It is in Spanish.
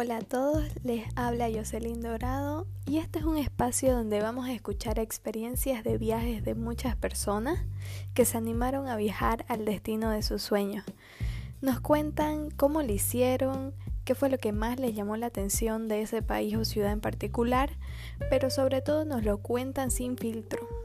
Hola a todos, les habla Jocelyn Dorado y este es un espacio donde vamos a escuchar experiencias de viajes de muchas personas que se animaron a viajar al destino de sus sueños. Nos cuentan cómo lo hicieron, qué fue lo que más les llamó la atención de ese país o ciudad en particular, pero sobre todo nos lo cuentan sin filtro.